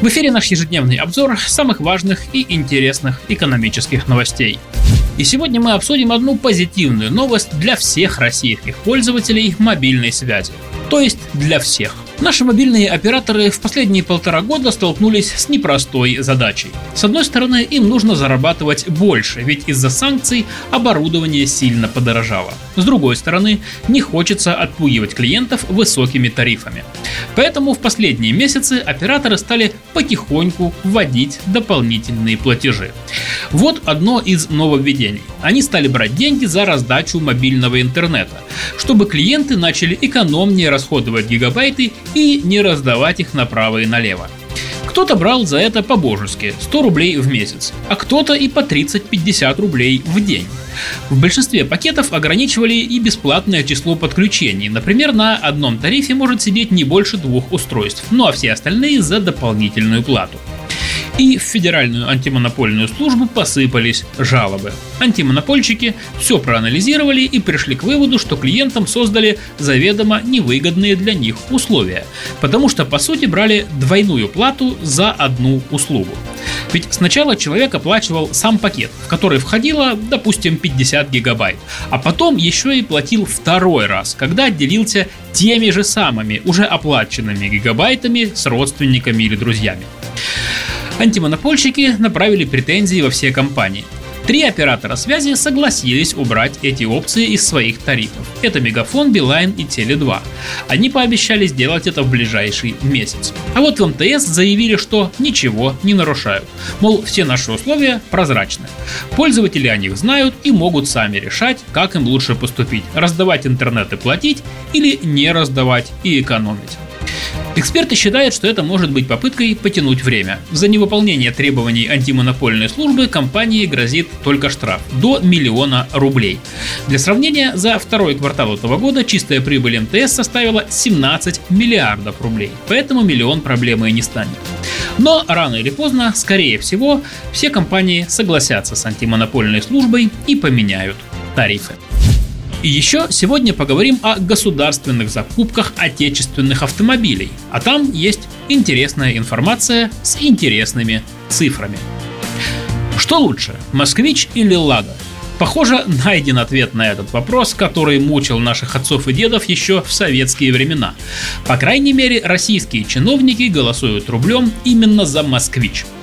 В эфире наш ежедневный обзор самых важных и интересных экономических новостей. И сегодня мы обсудим одну позитивную новость для всех российских пользователей мобильной связи. То есть для всех – Наши мобильные операторы в последние полтора года столкнулись с непростой задачей. С одной стороны, им нужно зарабатывать больше, ведь из-за санкций оборудование сильно подорожало. С другой стороны, не хочется отпугивать клиентов высокими тарифами. Поэтому в последние месяцы операторы стали потихоньку вводить дополнительные платежи. Вот одно из нововведений. Они стали брать деньги за раздачу мобильного интернета, чтобы клиенты начали экономнее расходовать гигабайты и не раздавать их направо и налево. Кто-то брал за это по-божески 100 рублей в месяц, а кто-то и по 30-50 рублей в день. В большинстве пакетов ограничивали и бесплатное число подключений. Например, на одном тарифе может сидеть не больше двух устройств, ну а все остальные за дополнительную плату и в Федеральную антимонопольную службу посыпались жалобы. Антимонопольщики все проанализировали и пришли к выводу, что клиентам создали заведомо невыгодные для них условия, потому что по сути брали двойную плату за одну услугу. Ведь сначала человек оплачивал сам пакет, в который входило, допустим, 50 гигабайт, а потом еще и платил второй раз, когда отделился теми же самыми уже оплаченными гигабайтами с родственниками или друзьями. Антимонопольщики направили претензии во все компании. Три оператора связи согласились убрать эти опции из своих тарифов. Это Мегафон, Билайн и Теле2. Они пообещали сделать это в ближайший месяц. А вот в МТС заявили, что ничего не нарушают. Мол, все наши условия прозрачны. Пользователи о них знают и могут сами решать, как им лучше поступить. Раздавать интернет и платить или не раздавать и экономить. Эксперты считают, что это может быть попыткой потянуть время. За невыполнение требований антимонопольной службы компании грозит только штраф – до миллиона рублей. Для сравнения, за второй квартал этого года чистая прибыль МТС составила 17 миллиардов рублей, поэтому миллион проблемой не станет. Но рано или поздно, скорее всего, все компании согласятся с антимонопольной службой и поменяют тарифы. И еще сегодня поговорим о государственных закупках отечественных автомобилей. А там есть интересная информация с интересными цифрами. Что лучше, москвич или лада? Похоже, найден ответ на этот вопрос, который мучил наших отцов и дедов еще в советские времена. По крайней мере, российские чиновники голосуют рублем именно за москвич –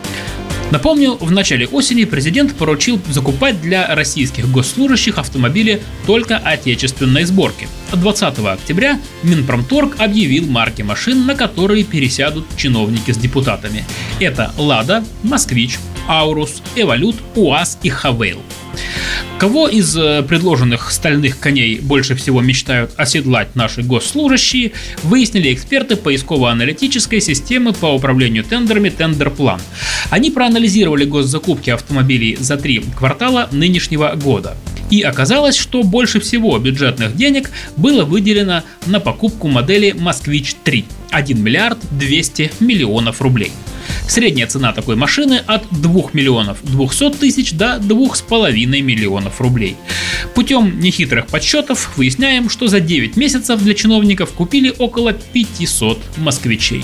Напомню, в начале осени президент поручил закупать для российских госслужащих автомобили только отечественной сборки. 20 октября Минпромторг объявил марки машин, на которые пересядут чиновники с депутатами. Это «Лада», «Москвич», «Аурус», «Эволют», «УАЗ» и «Хавейл». Кого из э, предложенных стальных коней больше всего мечтают оседлать наши госслужащие, выяснили эксперты поисково-аналитической системы по управлению тендерами Тендерплан. Они проанализировали госзакупки автомобилей за три квартала нынешнего года. И оказалось, что больше всего бюджетных денег было выделено на покупку модели «Москвич-3» – 1 миллиард 200 миллионов рублей – Средняя цена такой машины от 2 миллионов 200 тысяч до 2,5 миллионов рублей. Путем нехитрых подсчетов выясняем, что за 9 месяцев для чиновников купили около 500 москвичей.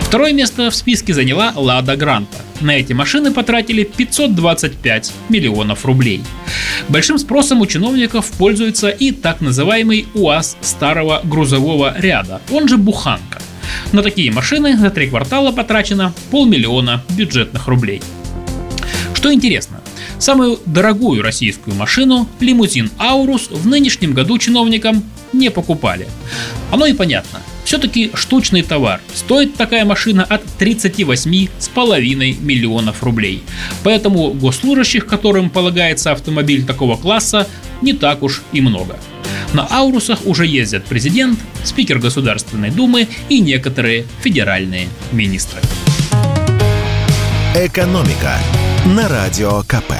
Второе место в списке заняла Лада Гранта. На эти машины потратили 525 миллионов рублей. Большим спросом у чиновников пользуется и так называемый УАЗ старого грузового ряда, он же Буханка. На такие машины за три квартала потрачено полмиллиона бюджетных рублей. Что интересно, самую дорогую российскую машину, лимузин Аурус, в нынешнем году чиновникам не покупали. Оно и понятно. Все-таки штучный товар. Стоит такая машина от 38,5 миллионов рублей. Поэтому госслужащих, которым полагается автомобиль такого класса, не так уж и много. На Аурусах уже ездят президент, спикер Государственной Думы и некоторые федеральные министры. Экономика на Радио КП.